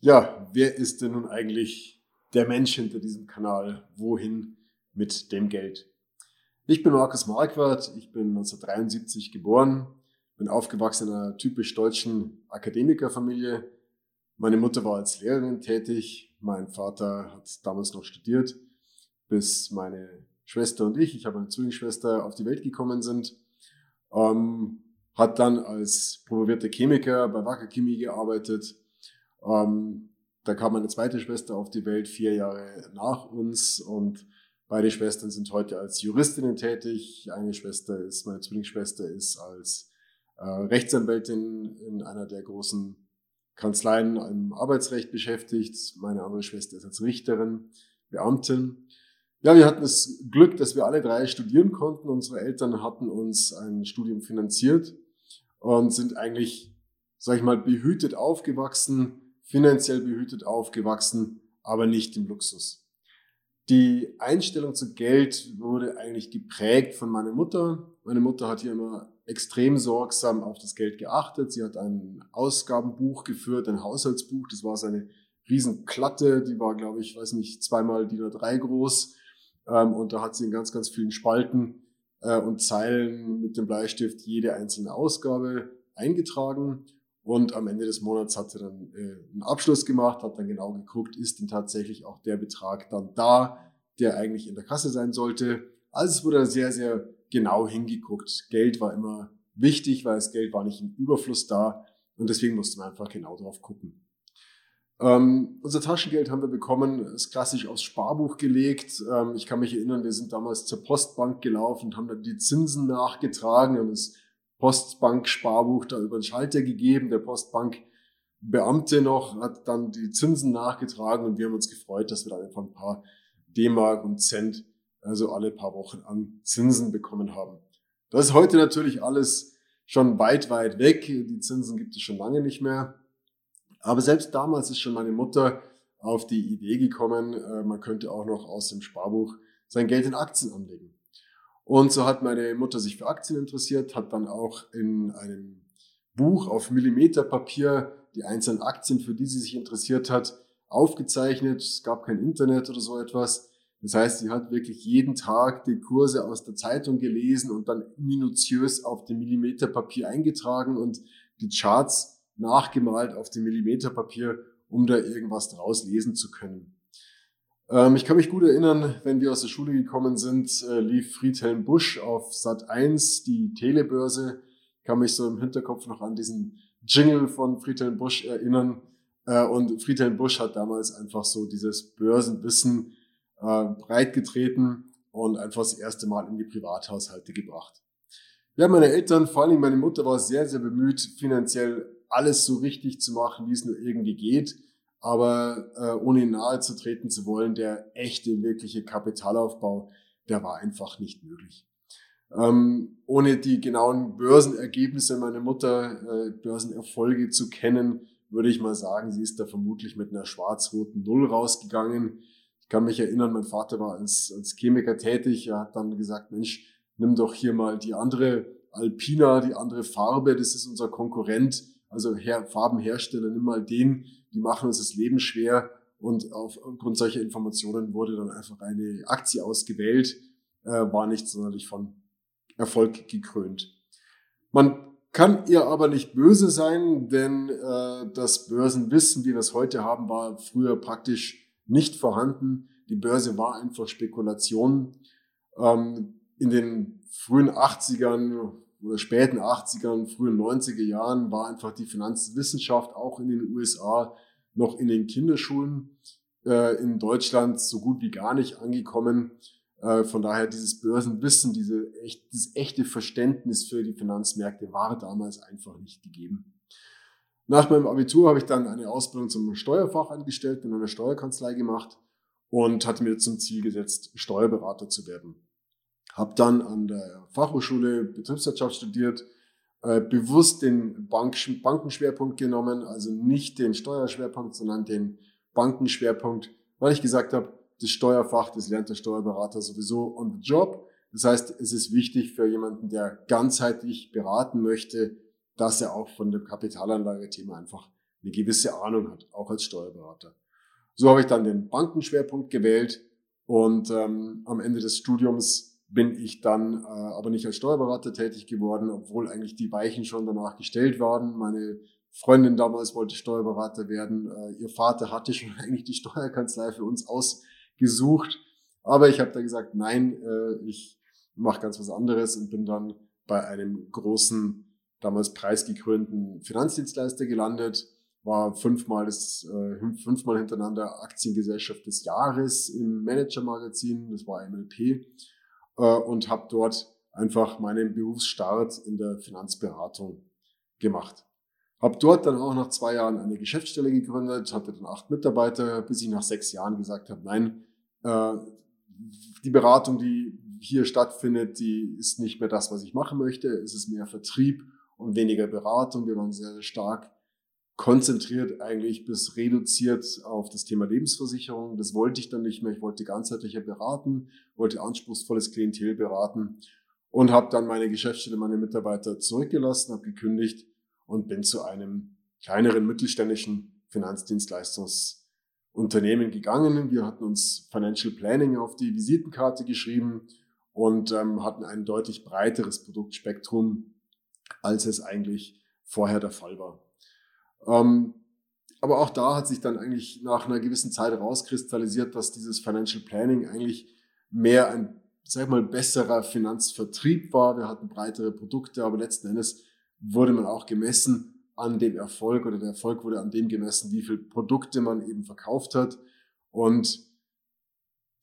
Ja, wer ist denn nun eigentlich der Mensch hinter diesem Kanal? Wohin mit dem Geld? Ich bin Markus Marquardt, ich bin 1973 geboren, bin aufgewachsen in einer typisch deutschen Akademikerfamilie. Meine Mutter war als Lehrerin tätig, mein Vater hat damals noch studiert, bis meine Schwester und ich, ich habe eine Zwillingsschwester, auf die Welt gekommen sind. Ähm, hat dann als promovierter Chemiker bei Wacker Chemie gearbeitet, ähm, da kam meine zweite Schwester auf die Welt vier Jahre nach uns und beide Schwestern sind heute als Juristinnen tätig. Eine Schwester ist, meine Zwillingsschwester ist als äh, Rechtsanwältin in einer der großen Kanzleien im Arbeitsrecht beschäftigt. Meine andere Schwester ist als Richterin, Beamtin. Ja, wir hatten das Glück, dass wir alle drei studieren konnten. Unsere Eltern hatten uns ein Studium finanziert und sind eigentlich, sag ich mal, behütet aufgewachsen finanziell behütet aufgewachsen, aber nicht im Luxus. Die Einstellung zu Geld wurde eigentlich geprägt von meiner Mutter. Meine Mutter hat hier immer extrem sorgsam auf das Geld geachtet. Sie hat ein Ausgabenbuch geführt, ein Haushaltsbuch. Das war so eine Riesenklatte, die war, glaube ich, weiß nicht, zweimal DIN A3 groß. Ähm, und da hat sie in ganz, ganz vielen Spalten äh, und Zeilen mit dem Bleistift jede einzelne Ausgabe eingetragen. Und am Ende des Monats hat sie dann äh, einen Abschluss gemacht, hat dann genau geguckt, ist denn tatsächlich auch der Betrag dann da, der eigentlich in der Kasse sein sollte. Also es wurde sehr, sehr genau hingeguckt. Geld war immer wichtig, weil das Geld war nicht im Überfluss da und deswegen musste man einfach genau drauf gucken. Ähm, unser Taschengeld haben wir bekommen, ist klassisch aufs Sparbuch gelegt. Ähm, ich kann mich erinnern, wir sind damals zur Postbank gelaufen und haben dann die Zinsen nachgetragen und es Postbank-Sparbuch da über den Schalter gegeben. Der Postbank-Beamte noch hat dann die Zinsen nachgetragen und wir haben uns gefreut, dass wir da einfach ein paar D-Mark und Cent, also alle paar Wochen an Zinsen bekommen haben. Das ist heute natürlich alles schon weit, weit weg. Die Zinsen gibt es schon lange nicht mehr. Aber selbst damals ist schon meine Mutter auf die Idee gekommen, äh, man könnte auch noch aus dem Sparbuch sein Geld in Aktien anlegen. Und so hat meine Mutter sich für Aktien interessiert, hat dann auch in einem Buch auf Millimeterpapier die einzelnen Aktien, für die sie sich interessiert hat, aufgezeichnet. Es gab kein Internet oder so etwas. Das heißt, sie hat wirklich jeden Tag die Kurse aus der Zeitung gelesen und dann minutiös auf dem Millimeterpapier eingetragen und die Charts nachgemalt auf dem Millimeterpapier, um da irgendwas draus lesen zu können. Ähm, ich kann mich gut erinnern, wenn wir aus der Schule gekommen sind, äh, lief Friedhelm Busch auf Sat 1, die Telebörse. Ich kann mich so im Hinterkopf noch an diesen Jingle von Friedhelm Busch erinnern. Äh, und Friedhelm Busch hat damals einfach so dieses Börsenwissen äh, breitgetreten und einfach das erste Mal in die Privathaushalte gebracht. Ja, meine Eltern, vor allem meine Mutter, war sehr, sehr bemüht, finanziell alles so richtig zu machen, wie es nur irgendwie geht aber äh, ohne ihn nahe zu treten zu wollen, der echte, wirkliche Kapitalaufbau, der war einfach nicht möglich. Ähm, ohne die genauen Börsenergebnisse meiner Mutter, äh, Börsenerfolge zu kennen, würde ich mal sagen, sie ist da vermutlich mit einer schwarz-roten Null rausgegangen. Ich kann mich erinnern, mein Vater war als, als Chemiker tätig. Er hat dann gesagt, Mensch, nimm doch hier mal die andere Alpina, die andere Farbe, das ist unser Konkurrent, also Her Farbenhersteller, nimm mal den, die machen uns das Leben schwer und aufgrund solcher Informationen wurde dann einfach eine Aktie ausgewählt, äh, war nicht sonderlich von Erfolg gekrönt. Man kann ihr aber nicht böse sein, denn äh, das Börsenwissen, wie wir es heute haben, war früher praktisch nicht vorhanden. Die Börse war einfach Spekulation. Ähm, in den frühen 80ern oder späten 80ern, frühen 90er Jahren war einfach die Finanzwissenschaft auch in den USA noch in den Kinderschulen äh, in Deutschland so gut wie gar nicht angekommen. Äh, von daher dieses Börsenwissen, diese echt, das echte Verständnis für die Finanzmärkte war damals einfach nicht gegeben. Nach meinem Abitur habe ich dann eine Ausbildung zum Steuerfachangestellten in einer Steuerkanzlei gemacht und hatte mir zum Ziel gesetzt, Steuerberater zu werden. Habe dann an der Fachhochschule Betriebswirtschaft studiert, äh, bewusst den Bank Bankenschwerpunkt genommen, also nicht den Steuerschwerpunkt, sondern den Bankenschwerpunkt, weil ich gesagt habe, das Steuerfach, das lernt der Steuerberater sowieso on the job. Das heißt, es ist wichtig für jemanden, der ganzheitlich beraten möchte, dass er auch von dem Kapitalanlagethema einfach eine gewisse Ahnung hat, auch als Steuerberater. So habe ich dann den Bankenschwerpunkt gewählt und ähm, am Ende des Studiums bin ich dann äh, aber nicht als Steuerberater tätig geworden, obwohl eigentlich die Weichen schon danach gestellt waren. Meine Freundin damals wollte Steuerberater werden. Äh, ihr Vater hatte schon eigentlich die Steuerkanzlei für uns ausgesucht. Aber ich habe da gesagt, nein, äh, ich mache ganz was anderes und bin dann bei einem großen, damals preisgekrönten Finanzdienstleister gelandet war fünfmal, das, äh, fünfmal hintereinander Aktiengesellschaft des Jahres im Manager-Magazin, das war MLP, äh, und habe dort einfach meinen Berufsstart in der Finanzberatung gemacht. Habe dort dann auch nach zwei Jahren eine Geschäftsstelle gegründet, hatte dann acht Mitarbeiter, bis ich nach sechs Jahren gesagt habe, nein, äh, die Beratung, die hier stattfindet, die ist nicht mehr das, was ich machen möchte. Es ist mehr Vertrieb und weniger Beratung. Wir waren sehr, sehr stark konzentriert eigentlich bis reduziert auf das Thema Lebensversicherung. Das wollte ich dann nicht mehr. Ich wollte ganzheitlicher beraten, wollte anspruchsvolles Klientel beraten und habe dann meine Geschäftsstelle, meine Mitarbeiter zurückgelassen, habe gekündigt und bin zu einem kleineren mittelständischen Finanzdienstleistungsunternehmen gegangen. Wir hatten uns Financial Planning auf die Visitenkarte geschrieben und ähm, hatten ein deutlich breiteres Produktspektrum, als es eigentlich vorher der Fall war. Ähm, aber auch da hat sich dann eigentlich nach einer gewissen Zeit rauskristallisiert, dass dieses Financial Planning eigentlich mehr ein, sag mal, besserer Finanzvertrieb war. Wir hatten breitere Produkte, aber letzten Endes wurde man auch gemessen an dem Erfolg oder der Erfolg wurde an dem gemessen, wie viele Produkte man eben verkauft hat. Und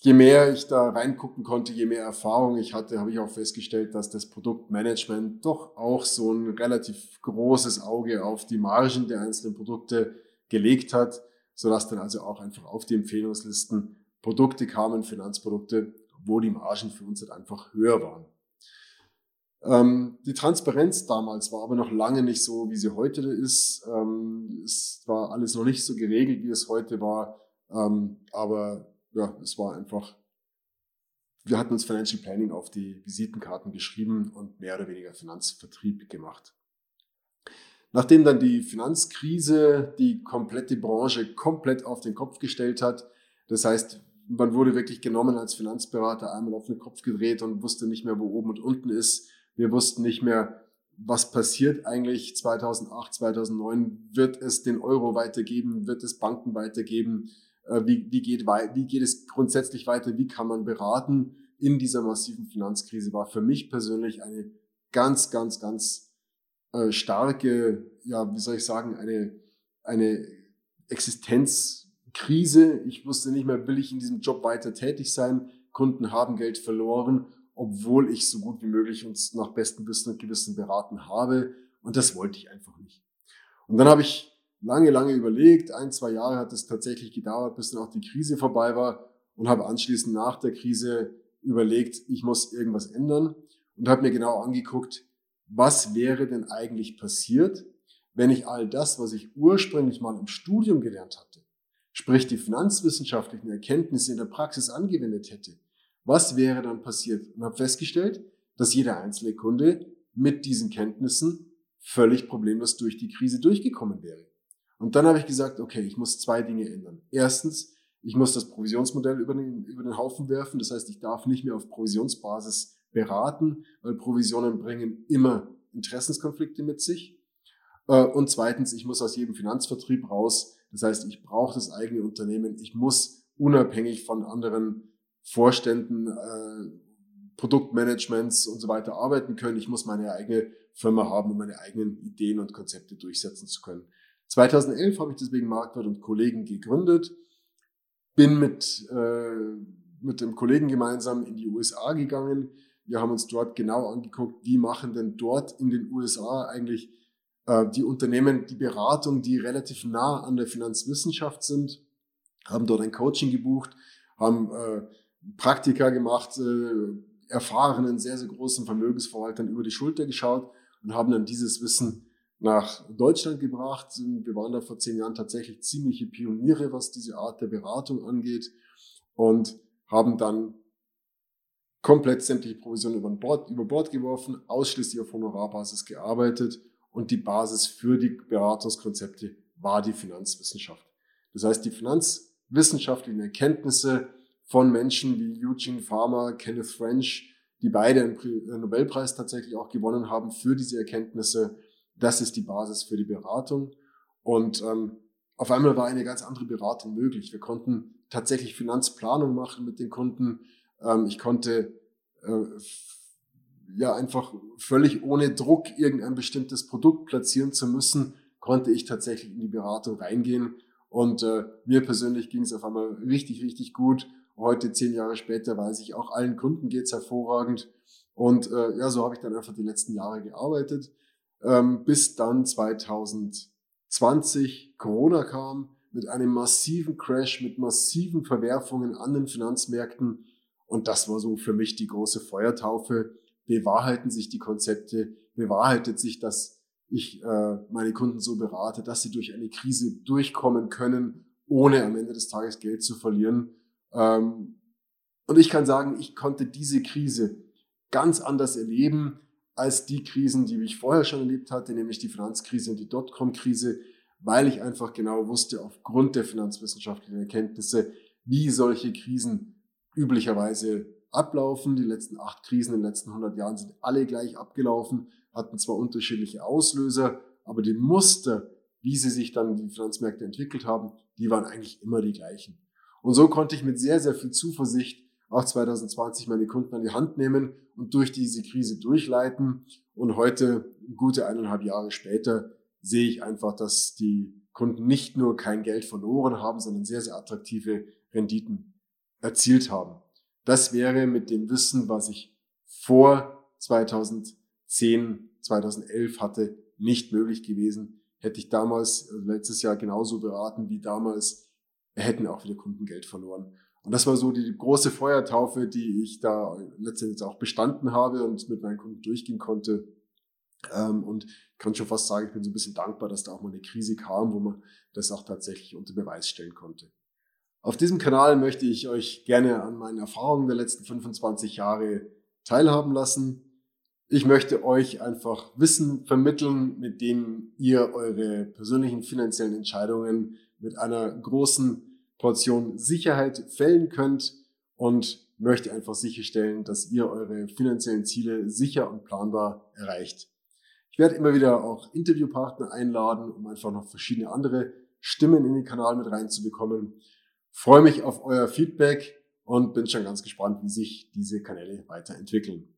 je mehr ich da reingucken konnte, je mehr Erfahrung ich hatte, habe ich auch festgestellt, dass das Produktmanagement doch auch so ein relativ großes Auge auf die Margen der einzelnen Produkte gelegt hat, sodass dann also auch einfach auf die Empfehlungslisten Produkte kamen, Finanzprodukte, wo die Margen für uns halt einfach höher waren. Ähm, die Transparenz damals war aber noch lange nicht so, wie sie heute ist. Ähm, es war alles noch nicht so geregelt, wie es heute war. Ähm, aber ja, es war einfach, wir hatten uns Financial Planning auf die Visitenkarten geschrieben und mehr oder weniger Finanzvertrieb gemacht. Nachdem dann die Finanzkrise die komplette Branche komplett auf den Kopf gestellt hat, das heißt, man wurde wirklich genommen als Finanzberater, einmal auf den Kopf gedreht und wusste nicht mehr, wo oben und unten ist. Wir wussten nicht mehr, was passiert eigentlich 2008, 2009? Wird es den Euro weitergeben? Wird es Banken weitergeben? Äh, wie, wie, geht, wie geht es grundsätzlich weiter, wie kann man beraten in dieser massiven Finanzkrise, war für mich persönlich eine ganz, ganz, ganz äh, starke, ja, wie soll ich sagen, eine, eine Existenzkrise. Ich wusste nicht mehr, will ich in diesem Job weiter tätig sein? Kunden haben Geld verloren, obwohl ich so gut wie möglich uns nach bestem Wissen und Gewissen beraten habe. Und das wollte ich einfach nicht. Und dann habe ich lange, lange überlegt. Ein, zwei Jahre hat es tatsächlich gedauert, bis dann auch die Krise vorbei war und habe anschließend nach der Krise überlegt, ich muss irgendwas ändern und habe mir genau angeguckt, was wäre denn eigentlich passiert, wenn ich all das, was ich ursprünglich mal im Studium gelernt hatte, sprich die finanzwissenschaftlichen Erkenntnisse in der Praxis angewendet hätte. Was wäre dann passiert? Und habe festgestellt, dass jeder einzelne Kunde mit diesen Kenntnissen völlig problemlos durch die Krise durchgekommen wäre. Und dann habe ich gesagt, okay, ich muss zwei Dinge ändern. Erstens, ich muss das Provisionsmodell über den, über den Haufen werfen. Das heißt, ich darf nicht mehr auf Provisionsbasis beraten, weil Provisionen bringen immer Interessenskonflikte mit sich. Äh, und zweitens, ich muss aus jedem Finanzvertrieb raus. Das heißt, ich brauche das eigene Unternehmen. Ich muss unabhängig von anderen Vorständen, äh, Produktmanagements und so weiter arbeiten können. Ich muss meine eigene Firma haben, um meine eigenen Ideen und Konzepte durchsetzen zu können. 2011 habe ich deswegen Marktwert und Kollegen gegründet, bin mit, äh, mit dem Kollegen gemeinsam in die USA gegangen. Wir haben uns dort genau angeguckt, wie machen denn dort in den USA eigentlich äh, die Unternehmen die Beratung, die relativ nah an der Finanzwissenschaft sind, haben dort ein Coaching gebucht, haben äh, Praktika gemacht, äh, erfahrenen, sehr, sehr großen Vermögensverwaltern über die Schulter geschaut und haben dann dieses Wissen nach Deutschland gebracht. Wir waren da vor zehn Jahren tatsächlich ziemliche Pioniere, was diese Art der Beratung angeht und haben dann komplett sämtliche Provisionen über Bord, über Bord geworfen, ausschließlich auf Honorarbasis gearbeitet und die Basis für die Beratungskonzepte war die Finanzwissenschaft. Das heißt, die finanzwissenschaftlichen Erkenntnisse von Menschen wie Eugene Farmer, Kenneth French, die beide einen äh, Nobelpreis tatsächlich auch gewonnen haben für diese Erkenntnisse, das ist die Basis für die Beratung. Und ähm, auf einmal war eine ganz andere Beratung möglich. Wir konnten tatsächlich Finanzplanung machen mit den Kunden. Ähm, ich konnte äh, ja einfach völlig ohne Druck irgendein bestimmtes Produkt platzieren zu müssen, konnte ich tatsächlich in die Beratung reingehen. Und äh, mir persönlich ging es auf einmal richtig, richtig gut. Heute, zehn Jahre später, weiß ich, auch allen Kunden geht's hervorragend. Und äh, ja, so habe ich dann einfach die letzten Jahre gearbeitet, ähm, bis dann 2020 Corona kam mit einem massiven Crash, mit massiven Verwerfungen an den Finanzmärkten. Und das war so für mich die große Feuertaufe. Bewahrheiten sich die Konzepte, bewahrheitet sich, dass ich äh, meine Kunden so berate, dass sie durch eine Krise durchkommen können, ohne am Ende des Tages Geld zu verlieren. Ähm, und ich kann sagen, ich konnte diese Krise ganz anders erleben als die Krisen, die ich vorher schon erlebt hatte, nämlich die Finanzkrise und die Dotcom-Krise, weil ich einfach genau wusste, aufgrund der finanzwissenschaftlichen Erkenntnisse, wie solche Krisen üblicherweise ablaufen. Die letzten acht Krisen in den letzten 100 Jahren sind alle gleich abgelaufen hatten zwar unterschiedliche Auslöser, aber die Muster, wie sie sich dann die Finanzmärkte entwickelt haben, die waren eigentlich immer die gleichen. Und so konnte ich mit sehr, sehr viel Zuversicht auch 2020 meine Kunden an die Hand nehmen und durch diese Krise durchleiten. Und heute, gute eineinhalb Jahre später, sehe ich einfach, dass die Kunden nicht nur kein Geld verloren haben, sondern sehr, sehr attraktive Renditen erzielt haben. Das wäre mit dem Wissen, was ich vor 2020 10, 2011 hatte, nicht möglich gewesen. Hätte ich damals, also letztes Jahr genauso beraten wie damals, hätten auch wieder Kunden Geld verloren. Und das war so die große Feuertaufe, die ich da letztendlich auch bestanden habe und mit meinen Kunden durchgehen konnte. Ähm, und ich kann schon fast sagen, ich bin so ein bisschen dankbar, dass da auch mal eine Krise kam, wo man das auch tatsächlich unter Beweis stellen konnte. Auf diesem Kanal möchte ich euch gerne an meinen Erfahrungen der letzten 25 Jahre teilhaben lassen. Ich möchte euch einfach Wissen vermitteln, mit dem ihr eure persönlichen finanziellen Entscheidungen mit einer großen Portion Sicherheit fällen könnt und möchte einfach sicherstellen, dass ihr eure finanziellen Ziele sicher und planbar erreicht. Ich werde immer wieder auch Interviewpartner einladen, um einfach noch verschiedene andere Stimmen in den Kanal mit reinzubekommen. freue mich auf euer Feedback und bin schon ganz gespannt, wie sich diese Kanäle weiterentwickeln.